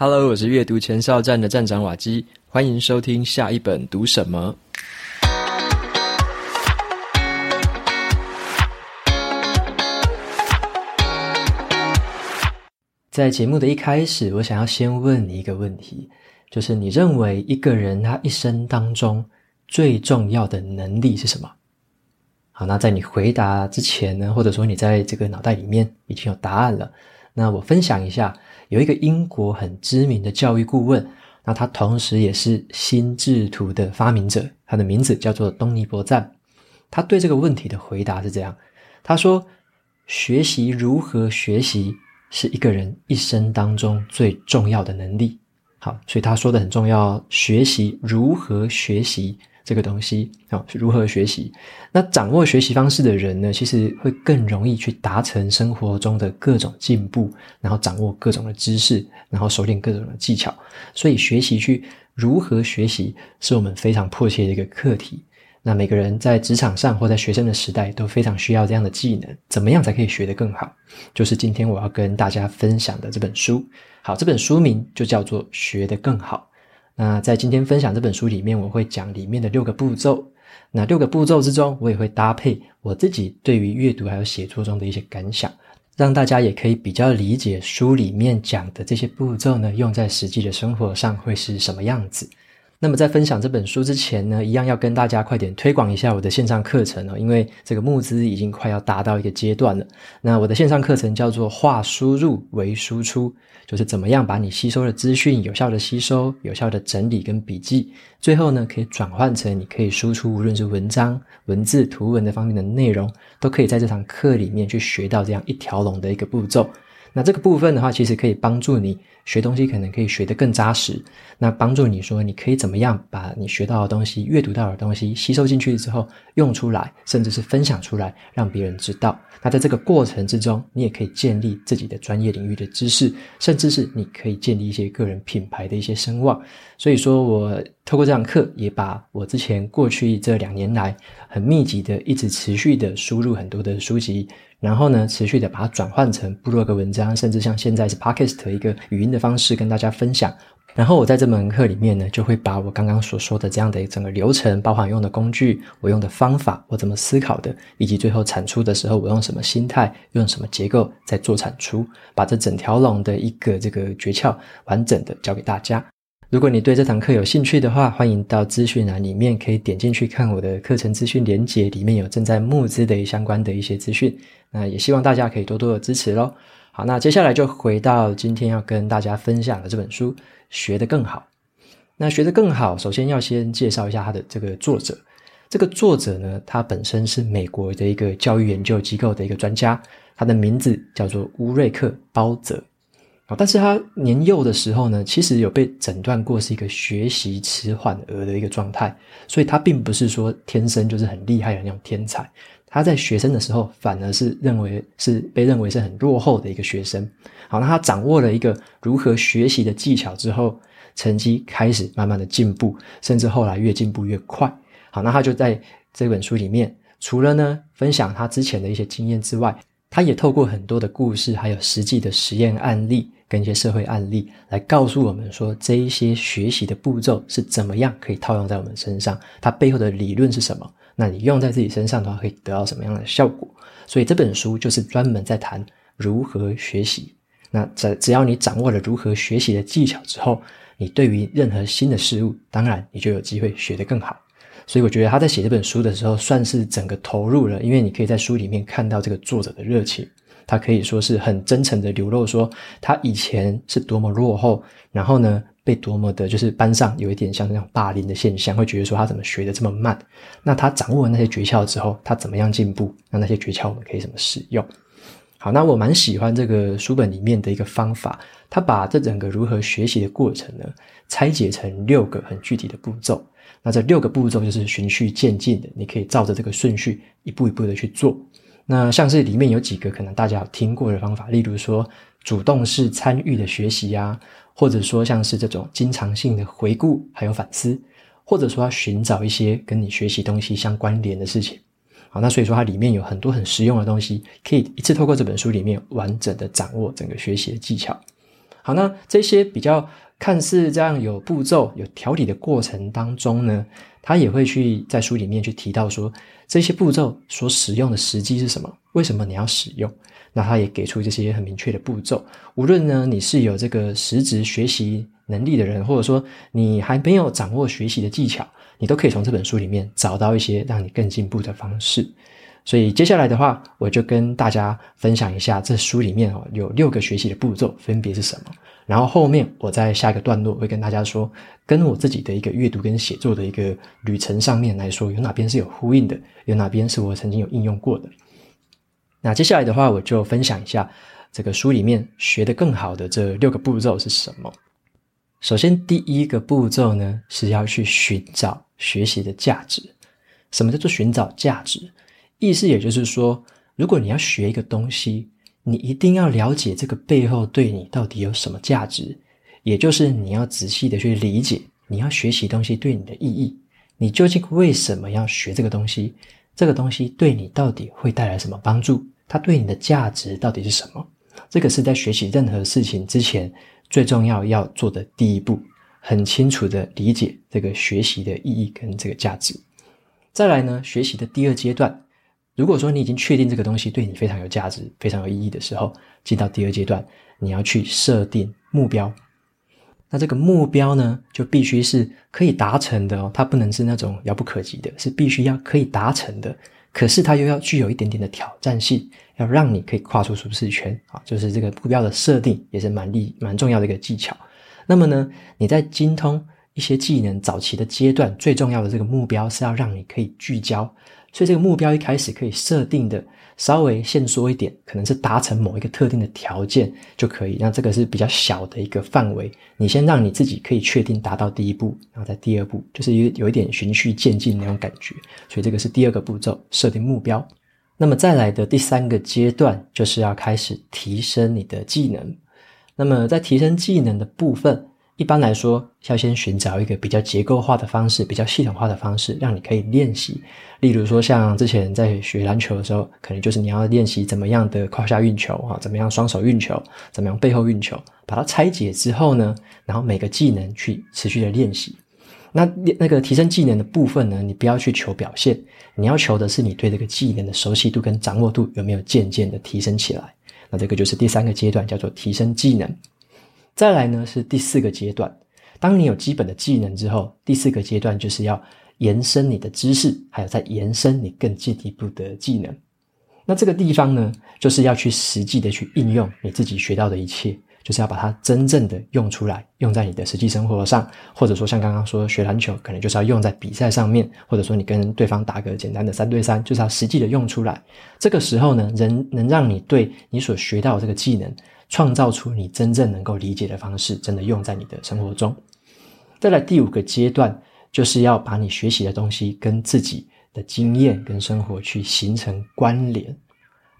Hello，我是阅读前哨站的站长瓦基，欢迎收听下一本读什么。在节目的一开始，我想要先问你一个问题，就是你认为一个人他一生当中最重要的能力是什么？好，那在你回答之前呢，或者说你在这个脑袋里面已经有答案了，那我分享一下。有一个英国很知名的教育顾问，那他同时也是心智图的发明者，他的名字叫做东尼伯赞。他对这个问题的回答是这样：他说，学习如何学习是一个人一生当中最重要的能力。好，所以他说的很重要，学习如何学习。这个东西啊，如何学习？那掌握学习方式的人呢，其实会更容易去达成生活中的各种进步，然后掌握各种的知识，然后熟练各种的技巧。所以，学习去如何学习，是我们非常迫切的一个课题。那每个人在职场上或在学生的时代都非常需要这样的技能。怎么样才可以学得更好？就是今天我要跟大家分享的这本书。好，这本书名就叫做《学得更好》。那在今天分享这本书里面，我会讲里面的六个步骤。那六个步骤之中，我也会搭配我自己对于阅读还有写作中的一些感想，让大家也可以比较理解书里面讲的这些步骤呢，用在实际的生活上会是什么样子。那么在分享这本书之前呢，一样要跟大家快点推广一下我的线上课程哦，因为这个募资已经快要达到一个阶段了。那我的线上课程叫做“化输入为输出”，就是怎么样把你吸收的资讯有效的吸收、有效的整理跟笔记，最后呢可以转换成你可以输出，无论是文章、文字、图文的方面的内容，都可以在这堂课里面去学到这样一条龙的一个步骤。那这个部分的话，其实可以帮助你学东西，可能可以学得更扎实。那帮助你说，你可以怎么样把你学到的东西、阅读到的东西吸收进去之后用出来，甚至是分享出来，让别人知道。那在这个过程之中，你也可以建立自己的专业领域的知识，甚至是你可以建立一些个人品牌的一些声望。所以说我透过这堂课，也把我之前过去这两年来很密集的、一直持续的输入很多的书籍。然后呢，持续的把它转换成部落格文章，甚至像现在是 Podcast 的一个语音的方式跟大家分享。然后我在这门课里面呢，就会把我刚刚所说的这样的一整个流程，包含用的工具、我用的方法、我怎么思考的，以及最后产出的时候我用什么心态、用什么结构在做产出，把这整条龙的一个这个诀窍完整的教给大家。如果你对这堂课有兴趣的话，欢迎到资讯栏里面可以点进去看我的课程资讯连结，里面有正在募资的相关的一些资讯。那也希望大家可以多多的支持喽。好，那接下来就回到今天要跟大家分享的这本书《学得更好》。那学得更好，首先要先介绍一下他的这个作者。这个作者呢，他本身是美国的一个教育研究机构的一个专家，他的名字叫做乌瑞克·包泽。但是他年幼的时候呢，其实有被诊断过是一个学习迟缓儿的一个状态，所以他并不是说天生就是很厉害的那种天才。他在学生的时候反而是认为是被认为是很落后的一个学生。好，那他掌握了一个如何学习的技巧之后，成绩开始慢慢的进步，甚至后来越进步越快。好，那他就在这本书里面，除了呢分享他之前的一些经验之外，他也透过很多的故事，还有实际的实验案例。跟一些社会案例来告诉我们说，这一些学习的步骤是怎么样可以套用在我们身上，它背后的理论是什么？那你用在自己身上的话，可以得到什么样的效果？所以这本书就是专门在谈如何学习。那只只要你掌握了如何学习的技巧之后，你对于任何新的事物，当然你就有机会学得更好。所以我觉得他在写这本书的时候，算是整个投入了，因为你可以在书里面看到这个作者的热情。他可以说是很真诚的流露，说他以前是多么落后，然后呢，被多么的，就是班上有一点像那种霸凌的现象，会觉得说他怎么学的这么慢。那他掌握了那些诀窍之后，他怎么样进步？那那些诀窍我们可以怎么使用？好，那我蛮喜欢这个书本里面的一个方法，他把这整个如何学习的过程呢，拆解成六个很具体的步骤。那这六个步骤就是循序渐进的，你可以照着这个顺序一步一步的去做。那像是里面有几个可能大家有听过的方法，例如说主动式参与的学习呀，或者说像是这种经常性的回顾还有反思，或者说要寻找一些跟你学习东西相关联的事情。好，那所以说它里面有很多很实用的东西，可以一次透过这本书里面完整的掌握整个学习的技巧。好，那这些比较看似这样有步骤、有条理的过程当中呢，他也会去在书里面去提到说，这些步骤所使用的时机是什么？为什么你要使用？那他也给出这些很明确的步骤。无论呢你是有这个实质学习能力的人，或者说你还没有掌握学习的技巧，你都可以从这本书里面找到一些让你更进步的方式。所以接下来的话，我就跟大家分享一下这书里面哦有六个学习的步骤分别是什么。然后后面我在下一个段落会跟大家说，跟我自己的一个阅读跟写作的一个旅程上面来说，有哪边是有呼应的，有哪边是我曾经有应用过的。那接下来的话，我就分享一下这个书里面学得更好的这六个步骤是什么。首先，第一个步骤呢是要去寻找学习的价值。什么叫做寻找价值？意思也就是说，如果你要学一个东西，你一定要了解这个背后对你到底有什么价值，也就是你要仔细的去理解你要学习东西对你的意义。你究竟为什么要学这个东西？这个东西对你到底会带来什么帮助？它对你的价值到底是什么？这个是在学习任何事情之前最重要要做的第一步，很清楚的理解这个学习的意义跟这个价值。再来呢，学习的第二阶段。如果说你已经确定这个东西对你非常有价值、非常有意义的时候，进到第二阶段，你要去设定目标。那这个目标呢，就必须是可以达成的哦，它不能是那种遥不可及的，是必须要可以达成的。可是它又要具有一点点的挑战性，要让你可以跨出舒适圈啊，就是这个目标的设定也是蛮厉蛮重要的一个技巧。那么呢，你在精通一些技能早期的阶段，最重要的这个目标是要让你可以聚焦。所以这个目标一开始可以设定的稍微限缩一点，可能是达成某一个特定的条件就可以。那这个是比较小的一个范围，你先让你自己可以确定达到第一步，然后在第二步就是有有一点循序渐进那种感觉。所以这个是第二个步骤，设定目标。那么再来的第三个阶段就是要开始提升你的技能。那么在提升技能的部分。一般来说，要先寻找一个比较结构化的方式，比较系统化的方式，让你可以练习。例如说，像之前在学篮球的时候，可能就是你要练习怎么样的胯下运球啊，怎么样双手运球，怎么样背后运球，把它拆解之后呢，然后每个技能去持续的练习。那那个提升技能的部分呢，你不要去求表现，你要求的是你对这个技能的熟悉度跟掌握度有没有渐渐的提升起来。那这个就是第三个阶段，叫做提升技能。再来呢，是第四个阶段，当你有基本的技能之后，第四个阶段就是要延伸你的知识，还有再延伸你更进一步的技能。那这个地方呢，就是要去实际的去应用你自己学到的一切，就是要把它真正的用出来，用在你的实际生活上，或者说像刚刚说学篮球，可能就是要用在比赛上面，或者说你跟对方打个简单的三对三，就是要实际的用出来。这个时候呢，人能让你对你所学到的这个技能。创造出你真正能够理解的方式，真的用在你的生活中。再来第五个阶段，就是要把你学习的东西跟自己的经验跟生活去形成关联。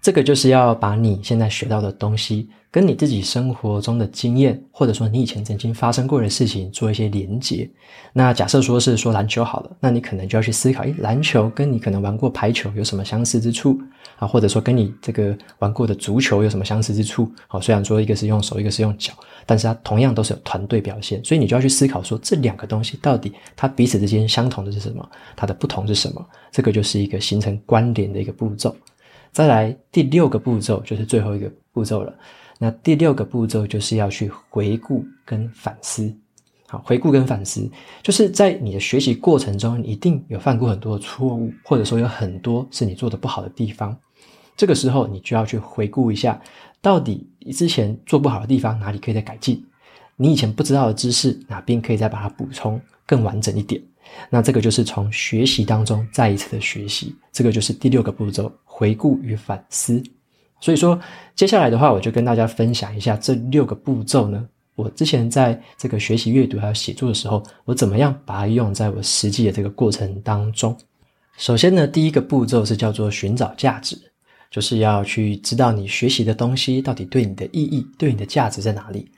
这个就是要把你现在学到的东西，跟你自己生活中的经验，或者说你以前曾经发生过的事情做一些连结。那假设说是说篮球好了，那你可能就要去思考，诶，篮球跟你可能玩过排球有什么相似之处啊？或者说跟你这个玩过的足球有什么相似之处？好，虽然说一个是用手，一个是用脚，但是它同样都是有团队表现，所以你就要去思考说，这两个东西到底它彼此之间相同的是什么？它的不同是什么？这个就是一个形成关联的一个步骤。再来第六个步骤就是最后一个步骤了。那第六个步骤就是要去回顾跟反思。好，回顾跟反思，就是在你的学习过程中，你一定有犯过很多的错误，或者说有很多是你做的不好的地方。这个时候，你就要去回顾一下，到底之前做不好的地方哪里可以再改进？你以前不知道的知识哪边可以再把它补充更完整一点？那这个就是从学习当中再一次的学习，这个就是第六个步骤。回顾与反思，所以说接下来的话，我就跟大家分享一下这六个步骤呢。我之前在这个学习阅读还有写作的时候，我怎么样把它用在我实际的这个过程当中。首先呢，第一个步骤是叫做寻找价值，就是要去知道你学习的东西到底对你的意义、对你的价值在哪里。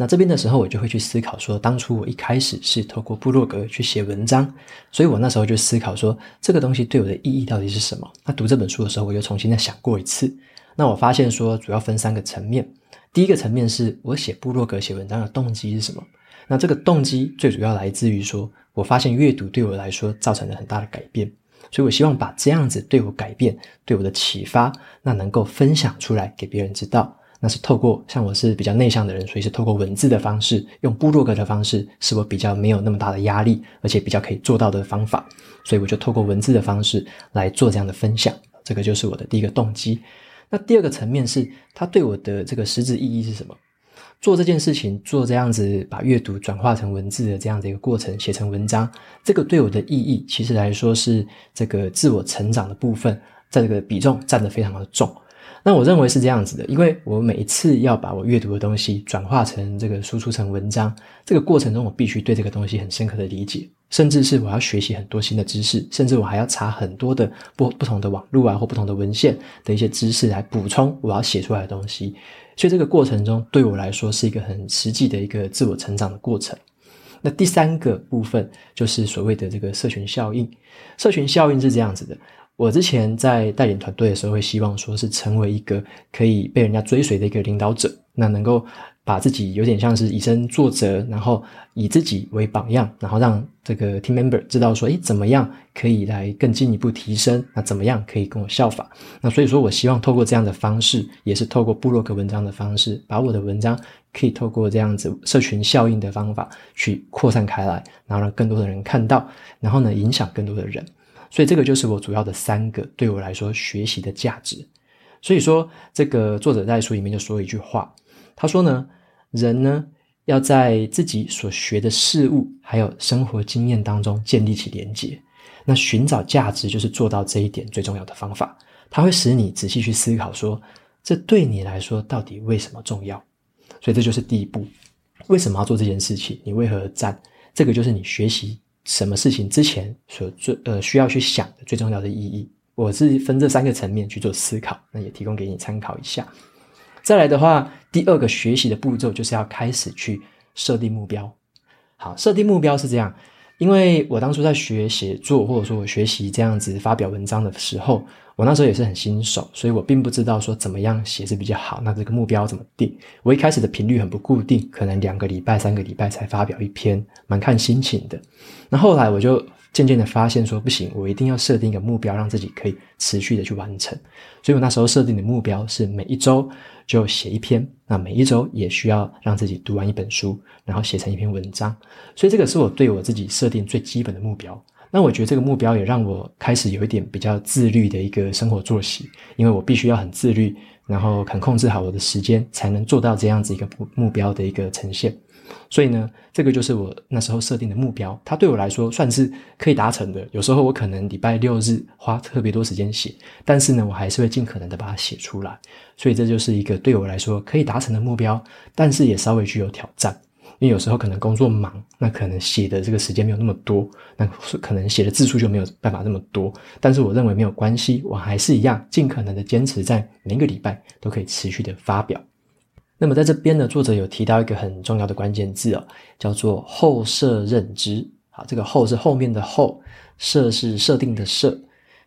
那这边的时候，我就会去思考说，当初我一开始是透过部落格去写文章，所以我那时候就思考说，这个东西对我的意义到底是什么？那读这本书的时候，我又重新再想过一次。那我发现说，主要分三个层面。第一个层面是我写部落格、写文章的动机是什么？那这个动机最主要来自于说，我发现阅读对我来说造成了很大的改变，所以我希望把这样子对我改变、对我的启发，那能够分享出来给别人知道。那是透过像我是比较内向的人，所以是透过文字的方式，用部落格的方式，是我比较没有那么大的压力，而且比较可以做到的方法。所以我就透过文字的方式来做这样的分享，这个就是我的第一个动机。那第二个层面是，它对我的这个实质意义是什么？做这件事情，做这样子把阅读转化成文字的这样的一个过程，写成文章，这个对我的意义，其实来说是这个自我成长的部分，在这个比重占得非常的重。那我认为是这样子的，因为我每一次要把我阅读的东西转化成这个输出成文章，这个过程中我必须对这个东西很深刻的理解，甚至是我要学习很多新的知识，甚至我还要查很多的不不同的网络啊或不同的文献的一些知识来补充我要写出来的东西。所以这个过程中对我来说是一个很实际的一个自我成长的过程。那第三个部分就是所谓的这个社群效应，社群效应是这样子的。我之前在带领团队的时候，会希望说是成为一个可以被人家追随的一个领导者，那能够把自己有点像是以身作则，然后以自己为榜样，然后让这个 team member 知道说，诶，怎么样可以来更进一步提升？那怎么样可以跟我效法？那所以说我希望透过这样的方式，也是透过部落格文章的方式，把我的文章可以透过这样子社群效应的方法去扩散开来，然后让更多的人看到，然后呢，影响更多的人。所以这个就是我主要的三个对我来说学习的价值。所以说，这个作者在书里面就说了一句话，他说呢，人呢要在自己所学的事物还有生活经验当中建立起连接。那寻找价值就是做到这一点最重要的方法。它会使你仔细去思考说，这对你来说到底为什么重要？所以这就是第一步，为什么要做这件事情？你为何而战？这个就是你学习。什么事情之前所最呃需要去想的最重要的意义，我是分这三个层面去做思考，那也提供给你参考一下。再来的话，第二个学习的步骤就是要开始去设定目标。好，设定目标是这样，因为我当初在学写作，或者说我学习这样子发表文章的时候。我那时候也是很新手，所以我并不知道说怎么样写是比较好。那这个目标怎么定？我一开始的频率很不固定，可能两个礼拜、三个礼拜才发表一篇，蛮看心情的。那后来我就渐渐的发现说，不行，我一定要设定一个目标，让自己可以持续的去完成。所以我那时候设定的目标是每一周就写一篇，那每一周也需要让自己读完一本书，然后写成一篇文章。所以这个是我对我自己设定最基本的目标。那我觉得这个目标也让我开始有一点比较自律的一个生活作息，因为我必须要很自律，然后肯控制好我的时间，才能做到这样子一个目目标的一个呈现。所以呢，这个就是我那时候设定的目标，它对我来说算是可以达成的。有时候我可能礼拜六日花特别多时间写，但是呢，我还是会尽可能的把它写出来。所以这就是一个对我来说可以达成的目标，但是也稍微具有挑战。因为有时候可能工作忙，那可能写的这个时间没有那么多，那可能写的字数就没有办法那么多。但是我认为没有关系，我还是一样尽可能的坚持在每个礼拜都可以持续的发表。那么在这边呢，作者有提到一个很重要的关键字哦，叫做后设认知。好，这个后是后面的后，设是设定的设，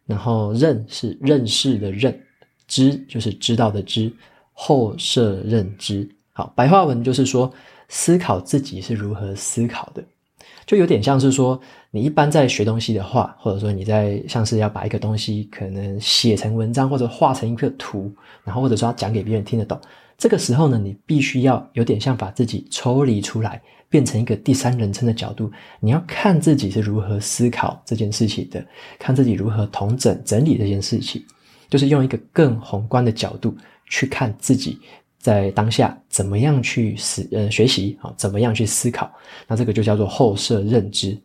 然后认是认识的认，知就是知道的知，后设认知。好，白话文就是说。思考自己是如何思考的，就有点像是说，你一般在学东西的话，或者说你在像是要把一个东西可能写成文章或者画成一个图，然后或者说要讲给别人听得懂，这个时候呢，你必须要有点像把自己抽离出来，变成一个第三人称的角度，你要看自己是如何思考这件事情的，看自己如何统整整理这件事情，就是用一个更宏观的角度去看自己。在当下怎么样去思呃学习啊？怎么样去思考？那这个就叫做后设认知。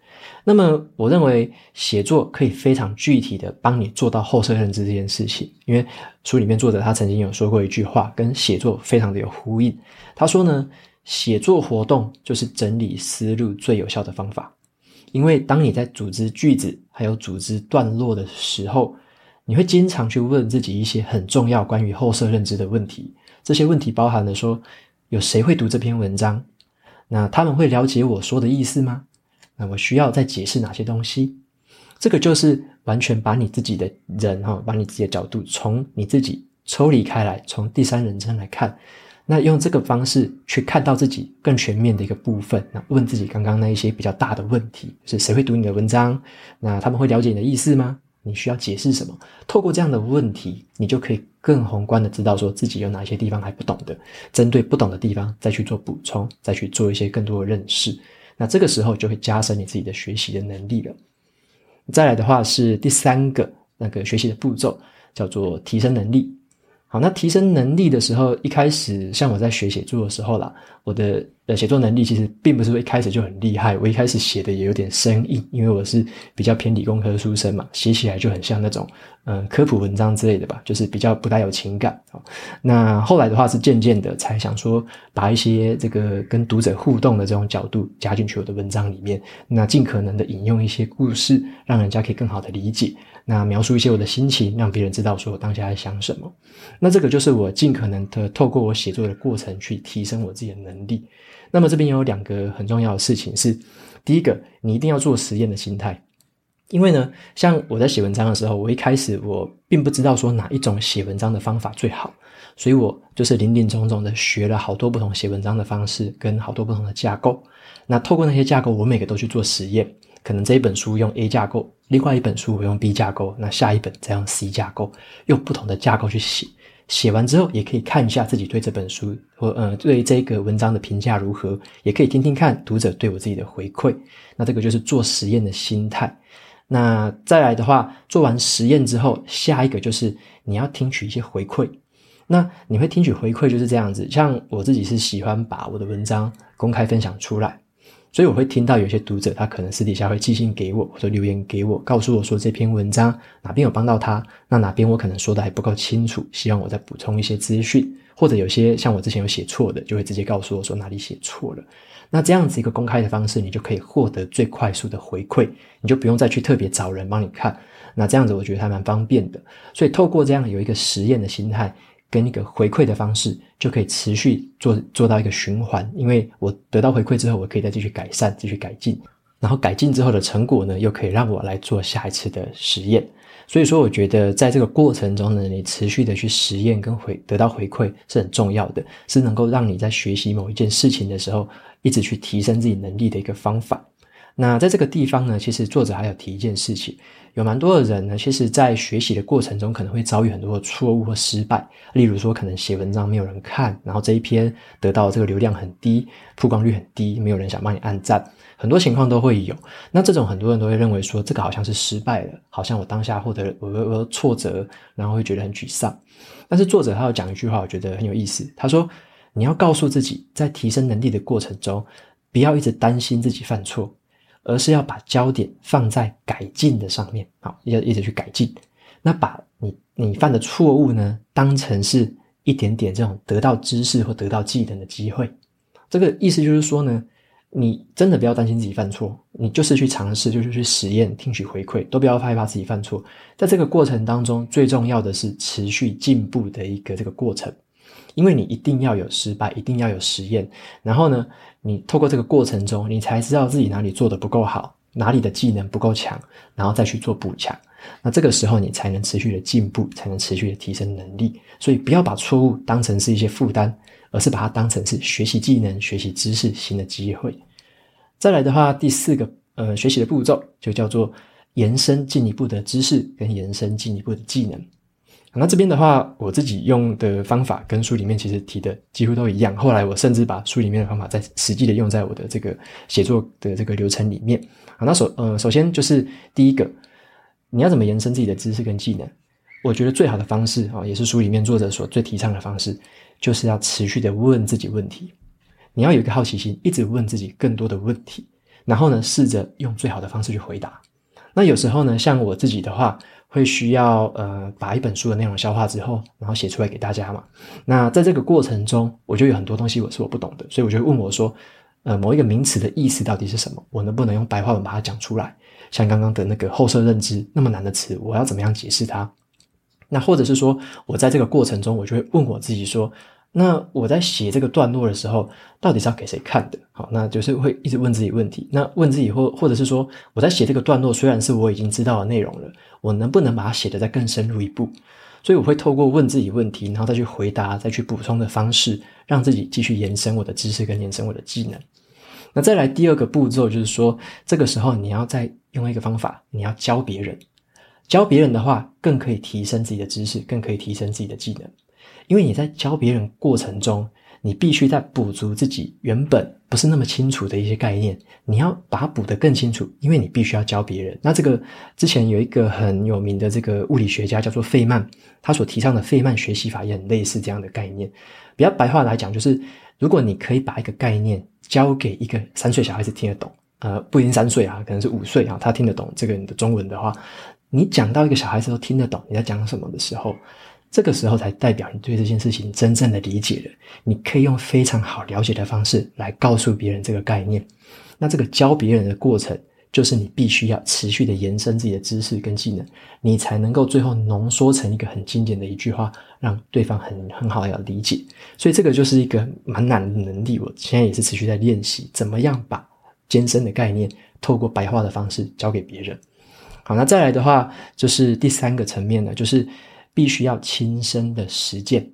那么我认为写作可以非常具体的帮你做到后设认知这件事情，因为书里面作者他曾经有说过一句话，跟写作非常的有呼应。他说呢，写作活动就是整理思路最有效的方法，因为当你在组织句子还有组织段落的时候，你会经常去问自己一些很重要关于后设认知的问题。这些问题包含了说，有谁会读这篇文章？那他们会了解我说的意思吗？那我需要再解释哪些东西？这个就是完全把你自己的人哈，把你自己的角度从你自己抽离开来，从第三人称来看，那用这个方式去看到自己更全面的一个部分，那问自己刚刚那一些比较大的问题，是谁会读你的文章？那他们会了解你的意思吗？你需要解释什么？透过这样的问题，你就可以更宏观的知道说自己有哪些地方还不懂的，针对不懂的地方再去做补充，再去做一些更多的认识。那这个时候就会加深你自己的学习的能力了。再来的话是第三个那个学习的步骤，叫做提升能力。好，那提升能力的时候，一开始像我在学写作的时候啦，我的的写作能力其实并不是说一开始就很厉害，我一开始写的也有点生硬，因为我是比较偏理工科书生嘛，写起来就很像那种嗯、科普文章之类的吧，就是比较不带有情感。那后来的话是渐渐的才想说，把一些这个跟读者互动的这种角度加进去我的文章里面，那尽可能的引用一些故事，让人家可以更好的理解。那描述一些我的心情，让别人知道说我当下在想什么。那这个就是我尽可能的透过我写作的过程去提升我自己的能力。那么这边有两个很重要的事情是：第一个，你一定要做实验的心态。因为呢，像我在写文章的时候，我一开始我并不知道说哪一种写文章的方法最好，所以我就是林林总总的学了好多不同写文章的方式，跟好多不同的架构。那透过那些架构，我每个都去做实验。可能这一本书用 A 架构，另外一本书我用 B 架构，那下一本再用 C 架构，用不同的架构去写。写完之后，也可以看一下自己对这本书或呃对这个文章的评价如何，也可以听听看读者对我自己的回馈。那这个就是做实验的心态。那再来的话，做完实验之后，下一个就是你要听取一些回馈。那你会听取回馈就是这样子，像我自己是喜欢把我的文章公开分享出来。所以我会听到有些读者，他可能私底下会寄信给我，或者留言给我，告诉我说这篇文章哪边有帮到他，那哪边我可能说的还不够清楚，希望我再补充一些资讯，或者有些像我之前有写错的，就会直接告诉我说哪里写错了。那这样子一个公开的方式，你就可以获得最快速的回馈，你就不用再去特别找人帮你看。那这样子我觉得还蛮方便的。所以透过这样有一个实验的心态。跟一个回馈的方式，就可以持续做做到一个循环。因为我得到回馈之后，我可以再继续改善、继续改进，然后改进之后的成果呢，又可以让我来做下一次的实验。所以说，我觉得在这个过程中呢，你持续的去实验跟回得到回馈是很重要的，是能够让你在学习某一件事情的时候，一直去提升自己能力的一个方法。那在这个地方呢，其实作者还有提一件事情。有蛮多的人呢，其实在学习的过程中，可能会遭遇很多的错误或失败。例如说，可能写文章没有人看，然后这一篇得到这个流量很低，曝光率很低，没有人想帮你按赞，很多情况都会有。那这种很多人都会认为说，这个好像是失败了，好像我当下获得我我挫折，然后会觉得很沮丧。但是作者他有讲一句话，我觉得很有意思。他说：“你要告诉自己，在提升能力的过程中，不要一直担心自己犯错。”而是要把焦点放在改进的上面，好，要一直去改进。那把你你犯的错误呢，当成是一点点这种得到知识或得到技能的机会。这个意思就是说呢，你真的不要担心自己犯错，你就是去尝试，就是去实验，听取回馈，都不要害怕自己犯错。在这个过程当中，最重要的是持续进步的一个这个过程。因为你一定要有失败，一定要有实验，然后呢，你透过这个过程中，你才知道自己哪里做得不够好，哪里的技能不够强，然后再去做补强。那这个时候你才能持续的进步，才能持续的提升能力。所以不要把错误当成是一些负担，而是把它当成是学习技能、学习知识新的机会。再来的话，第四个呃学习的步骤就叫做延伸进一步的知识跟延伸进一步的技能。那这边的话，我自己用的方法跟书里面其实提的几乎都一样。后来我甚至把书里面的方法在实际的用在我的这个写作的这个流程里面。好，那首呃，首先就是第一个，你要怎么延伸自己的知识跟技能？我觉得最好的方式啊，也是书里面作者所最提倡的方式，就是要持续的问自己问题。你要有一个好奇心，一直问自己更多的问题，然后呢，试着用最好的方式去回答。那有时候呢，像我自己的话。会需要呃把一本书的内容消化之后，然后写出来给大家嘛。那在这个过程中，我就有很多东西我是我不懂的，所以我就问我说，呃，某一个名词的意思到底是什么？我能不能用白话文把它讲出来？像刚刚的那个后设认知那么难的词，我要怎么样解释它？那或者是说，我在这个过程中，我就会问我自己说。那我在写这个段落的时候，到底是要给谁看的？好，那就是会一直问自己问题。那问自己或或者是说，我在写这个段落，虽然是我已经知道的内容了，我能不能把它写得再更深入一步？所以我会透过问自己问题，然后再去回答、再去补充的方式，让自己继续延伸我的知识跟延伸我的技能。那再来第二个步骤，就是说，这个时候你要再用一个方法，你要教别人。教别人的话，更可以提升自己的知识，更可以提升自己的技能。因为你在教别人过程中，你必须在补足自己原本不是那么清楚的一些概念，你要把它补得更清楚，因为你必须要教别人。那这个之前有一个很有名的这个物理学家叫做费曼，他所提倡的费曼学习法也很类似这样的概念。比较白话来讲，就是如果你可以把一个概念教给一个三岁小孩子听得懂，呃，不一定三岁啊，可能是五岁啊，他听得懂这个你的中文的话，你讲到一个小孩子都听得懂你在讲什么的时候。这个时候才代表你对这件事情真正的理解了。你可以用非常好了解的方式来告诉别人这个概念。那这个教别人的过程，就是你必须要持续的延伸自己的知识跟技能，你才能够最后浓缩成一个很经典的一句话，让对方很很好的理解。所以这个就是一个蛮难的能力。我现在也是持续在练习，怎么样把艰深的概念透过白话的方式教给别人。好，那再来的话，就是第三个层面呢，就是。必须要亲身的实践，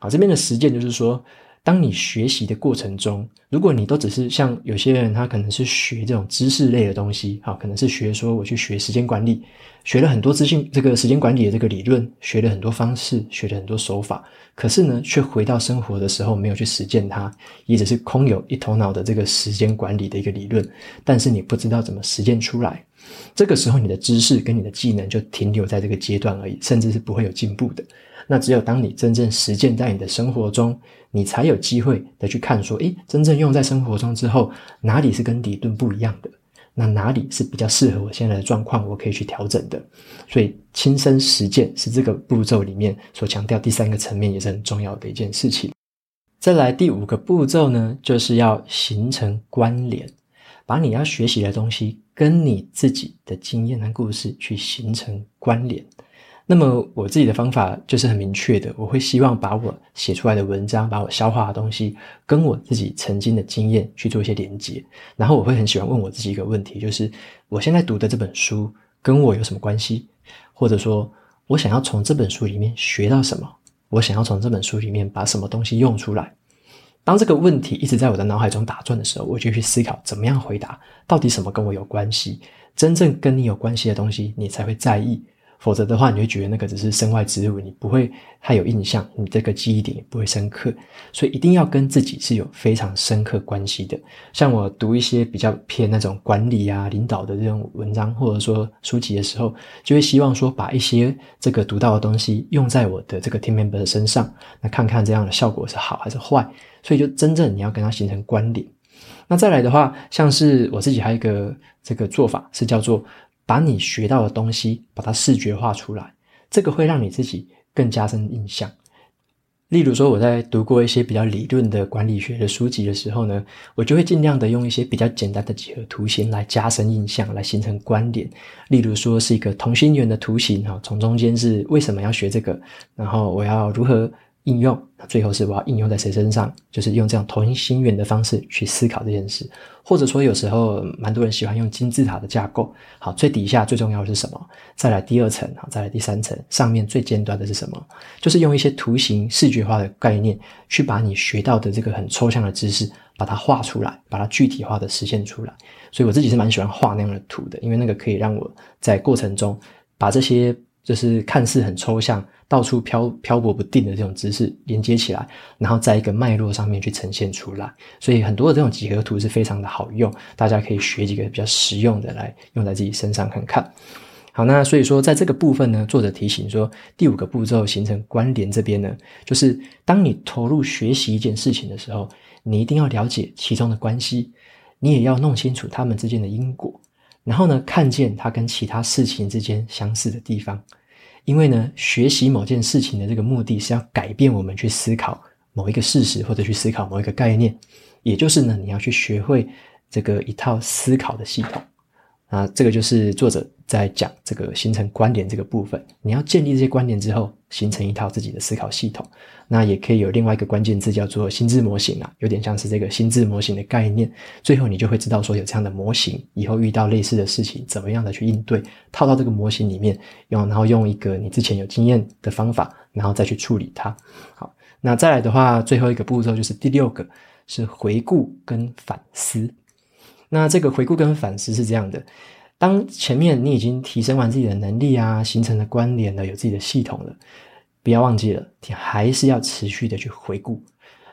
好，这边的实践就是说，当你学习的过程中，如果你都只是像有些人，他可能是学这种知识类的东西，好，可能是学说我去学时间管理，学了很多资讯，这个时间管理的这个理论，学了很多方式，学了很多手法，可是呢，却回到生活的时候没有去实践它，也只是空有一头脑的这个时间管理的一个理论，但是你不知道怎么实践出来。这个时候，你的知识跟你的技能就停留在这个阶段而已，甚至是不会有进步的。那只有当你真正实践在你的生活中，你才有机会的去看说，诶，真正用在生活中之后，哪里是跟理论不一样的？那哪里是比较适合我现在的状况，我可以去调整的？所以，亲身实践是这个步骤里面所强调第三个层面，也是很重要的一件事情。再来第五个步骤呢，就是要形成关联。把你要学习的东西跟你自己的经验和故事去形成关联。那么我自己的方法就是很明确的，我会希望把我写出来的文章，把我消化的东西跟我自己曾经的经验去做一些连接。然后我会很喜欢问我自己一个问题，就是我现在读的这本书跟我有什么关系？或者说我想要从这本书里面学到什么？我想要从这本书里面把什么东西用出来？当这个问题一直在我的脑海中打转的时候，我就去思考怎么样回答。到底什么跟我有关系？真正跟你有关系的东西，你才会在意。否则的话，你会觉得那个只是身外之物，你不会太有印象，你这个记忆点也不会深刻。所以一定要跟自己是有非常深刻关系的。像我读一些比较偏那种管理啊、领导的这种文章，或者说书籍的时候，就会希望说把一些这个读到的东西用在我的这个 team member 身上，那看看这样的效果是好还是坏。所以就真正你要跟它形成关联。那再来的话，像是我自己还有一个这个做法是叫做。把你学到的东西，把它视觉化出来，这个会让你自己更加深印象。例如说，我在读过一些比较理论的管理学的书籍的时候呢，我就会尽量的用一些比较简单的几何图形来加深印象，来形成关联。例如说，是一个同心圆的图形，哈，从中间是为什么要学这个，然后我要如何应用，最后是我要应用在谁身上，就是用这样同心圆的方式去思考这件事，或者说有时候蛮多人喜欢用金字塔的架构，好，最底下最重要的是什么？再来第二层，好，再来第三层，上面最尖端的是什么？就是用一些图形视觉化的概念，去把你学到的这个很抽象的知识，把它画出来，把它具体化的实现出来。所以我自己是蛮喜欢画那样的图的，因为那个可以让我在过程中把这些。就是看似很抽象、到处漂漂泊不定的这种知识连接起来，然后在一个脉络上面去呈现出来。所以很多的这种几何图是非常的好用，大家可以学几个比较实用的来用在自己身上看看。好，那所以说在这个部分呢，作者提醒说，第五个步骤形成关联这边呢，就是当你投入学习一件事情的时候，你一定要了解其中的关系，你也要弄清楚他们之间的因果。然后呢，看见它跟其他事情之间相似的地方，因为呢，学习某件事情的这个目的是要改变我们去思考某一个事实，或者去思考某一个概念，也就是呢，你要去学会这个一套思考的系统。啊，这个就是作者在讲这个形成观点这个部分。你要建立这些观点之后，形成一套自己的思考系统。那也可以有另外一个关键字叫做心智模型啊，有点像是这个心智模型的概念。最后你就会知道说有这样的模型，以后遇到类似的事情怎么样的去应对，套到这个模型里面用，然后用一个你之前有经验的方法，然后再去处理它。好，那再来的话，最后一个步骤就是第六个是回顾跟反思。那这个回顾跟反思是这样的。当前面你已经提升完自己的能力啊，形成了关联了，有自己的系统了，不要忘记了，你还是要持续的去回顾。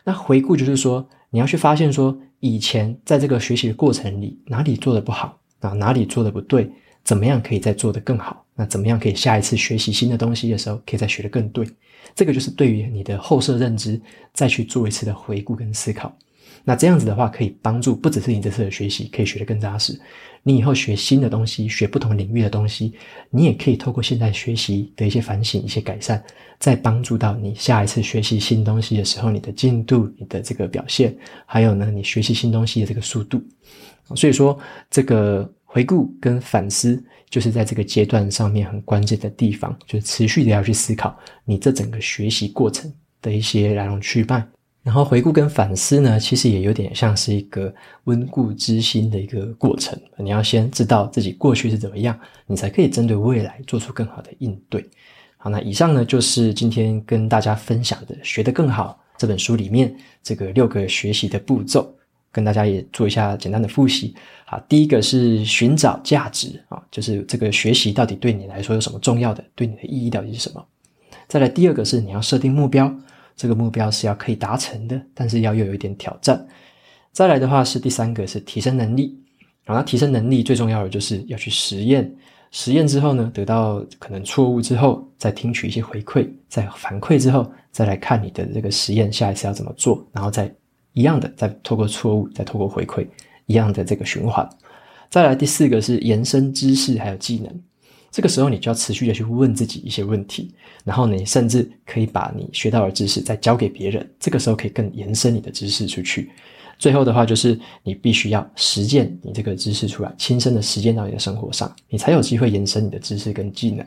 那回顾就是说，你要去发现说，以前在这个学习的过程里，哪里做的不好啊，哪里做的不对，怎么样可以再做得更好？那怎么样可以下一次学习新的东西的时候，可以再学得更对？这个就是对于你的后设认知，再去做一次的回顾跟思考。那这样子的话，可以帮助不只是你这次的学习可以学得更扎实，你以后学新的东西，学不同领域的东西，你也可以透过现在学习的一些反省、一些改善，再帮助到你下一次学习新东西的时候，你的进度、你的这个表现，还有呢，你学习新东西的这个速度。所以说，这个回顾跟反思，就是在这个阶段上面很关键的地方，就是持续的要去思考你这整个学习过程的一些来龙去脉。然后回顾跟反思呢，其实也有点像是一个温故知新的一个过程。你要先知道自己过去是怎么样，你才可以针对未来做出更好的应对。好，那以上呢，就是今天跟大家分享的《学得更好》这本书里面这个六个学习的步骤，跟大家也做一下简单的复习。好，第一个是寻找价值啊，就是这个学习到底对你来说有什么重要的，对你的意义到底是什么？再来第二个是你要设定目标。这个目标是要可以达成的，但是要又有一点挑战。再来的话是第三个是提升能力，然后提升能力最重要的就是要去实验，实验之后呢，得到可能错误之后，再听取一些回馈，再反馈之后，再来看你的这个实验下一次要怎么做，然后再一样的再透过错误，再透过回馈，一样的这个循环。再来第四个是延伸知识还有技能。这个时候，你就要持续的去问自己一些问题，然后你甚至可以把你学到的知识再教给别人。这个时候可以更延伸你的知识出去。最后的话，就是你必须要实践你这个知识出来，亲身的实践到你的生活上，你才有机会延伸你的知识跟技能。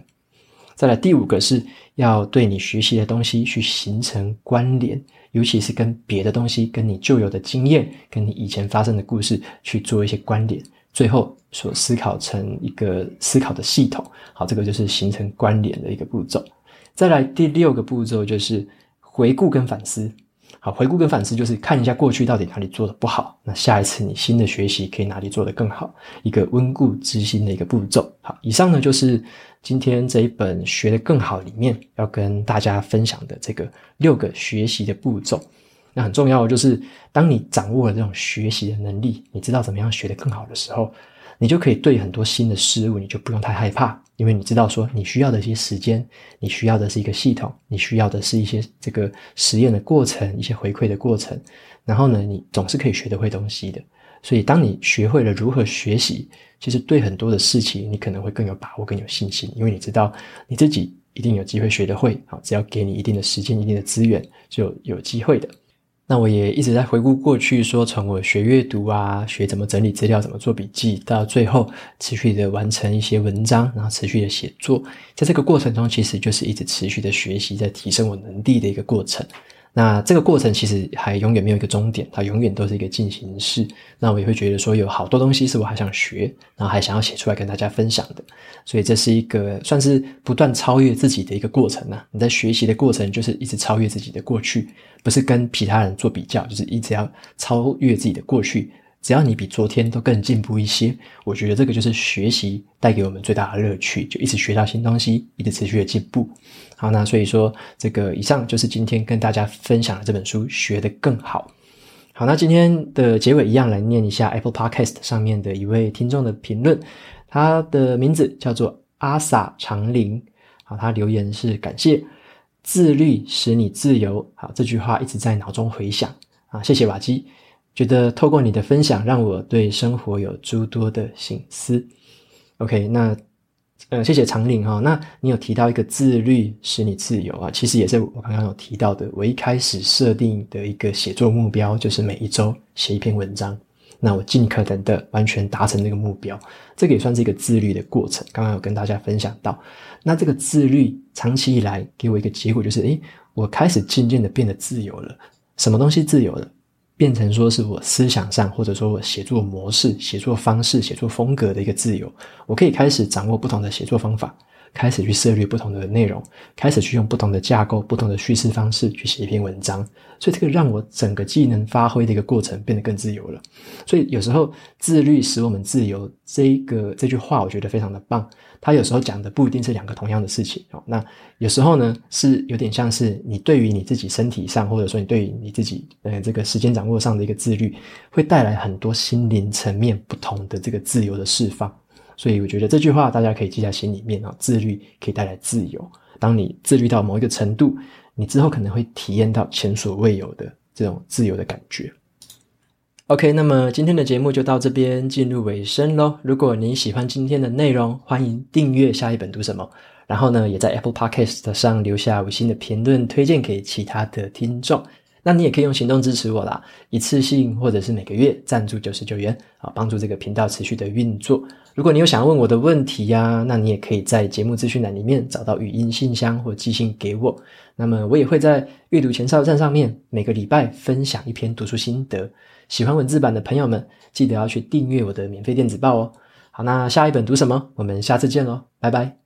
再来第五个是要对你学习的东西去形成关联，尤其是跟别的东西，跟你旧有的经验，跟你以前发生的故事去做一些关联。最后所思考成一个思考的系统，好，这个就是形成关联的一个步骤。再来第六个步骤就是回顾跟反思。好，回顾跟反思就是看一下过去到底哪里做得不好，那下一次你新的学习可以哪里做得更好，一个温故知新的一个步骤。好，以上呢就是今天这一本学得更好里面要跟大家分享的这个六个学习的步骤。那很重要的就是，当你掌握了这种学习的能力，你知道怎么样学得更好的时候，你就可以对很多新的事物，你就不用太害怕，因为你知道说你需要的一些时间，你需要的是一个系统，你需要的是一些这个实验的过程，一些回馈的过程。然后呢，你总是可以学得会东西的。所以，当你学会了如何学习，其实对很多的事情，你可能会更有把握，更有信心，因为你知道你自己一定有机会学得会。好，只要给你一定的时间、一定的资源，就，有机会的。那我也一直在回顾过去，说从我学阅读啊，学怎么整理资料，怎么做笔记，到最后持续的完成一些文章，然后持续的写作，在这个过程中，其实就是一直持续的学习，在提升我能力的一个过程。那这个过程其实还永远没有一个终点，它永远都是一个进行式。那我也会觉得说，有好多东西是我还想学，然后还想要写出来跟大家分享的。所以这是一个算是不断超越自己的一个过程啊。你在学习的过程就是一直超越自己的过去，不是跟其他人做比较，就是一直要超越自己的过去。只要你比昨天都更进步一些，我觉得这个就是学习带给我们最大的乐趣，就一直学到新东西，一直持续的进步。好，那所以说这个以上就是今天跟大家分享的这本书《学得更好》。好，那今天的结尾一样来念一下 Apple Podcast 上面的一位听众的评论，他的名字叫做阿萨长林。好，他留言是感谢自律使你自由。好，这句话一直在脑中回响啊，谢谢瓦基。觉得透过你的分享，让我对生活有诸多的省思。OK，那呃，谢谢长岭哈。那你有提到一个自律使你自由啊，其实也是我刚刚有提到的。我一开始设定的一个写作目标，就是每一周写一篇文章。那我尽可能的完全达成这个目标。这个也算是一个自律的过程。刚刚有跟大家分享到，那这个自律长期以来给我一个结果就是，诶，我开始渐渐的变得自由了。什么东西自由了？变成说是我思想上，或者说我写作模式、写作方式、写作风格的一个自由。我可以开始掌握不同的写作方法。开始去涉猎不同的内容，开始去用不同的架构、不同的叙事方式去写一篇文章，所以这个让我整个技能发挥的一个过程变得更自由了。所以有时候自律使我们自由，这个这句话我觉得非常的棒。他有时候讲的不一定是两个同样的事情哦。那有时候呢是有点像是你对于你自己身体上，或者说你对于你自己呃这个时间掌握上的一个自律，会带来很多心灵层面不同的这个自由的释放。所以我觉得这句话大家可以记在心里面啊，自律可以带来自由。当你自律到某一个程度，你之后可能会体验到前所未有的这种自由的感觉。OK，那么今天的节目就到这边进入尾声喽。如果你喜欢今天的内容，欢迎订阅下一本读什么，然后呢，也在 Apple Podcast 上留下五星的评论，推荐给其他的听众。那你也可以用行动支持我啦，一次性或者是每个月赞助九十九元啊，帮助这个频道持续的运作。如果你有想要问我的问题呀、那你也可以在节目资讯栏里面找到语音信箱或寄信给我。那么我也会在阅读前哨站上面每个礼拜分享一篇读书心得。喜欢文字版的朋友们，记得要去订阅我的免费电子报哦。好，那下一本读什么？我们下次见喽，拜拜。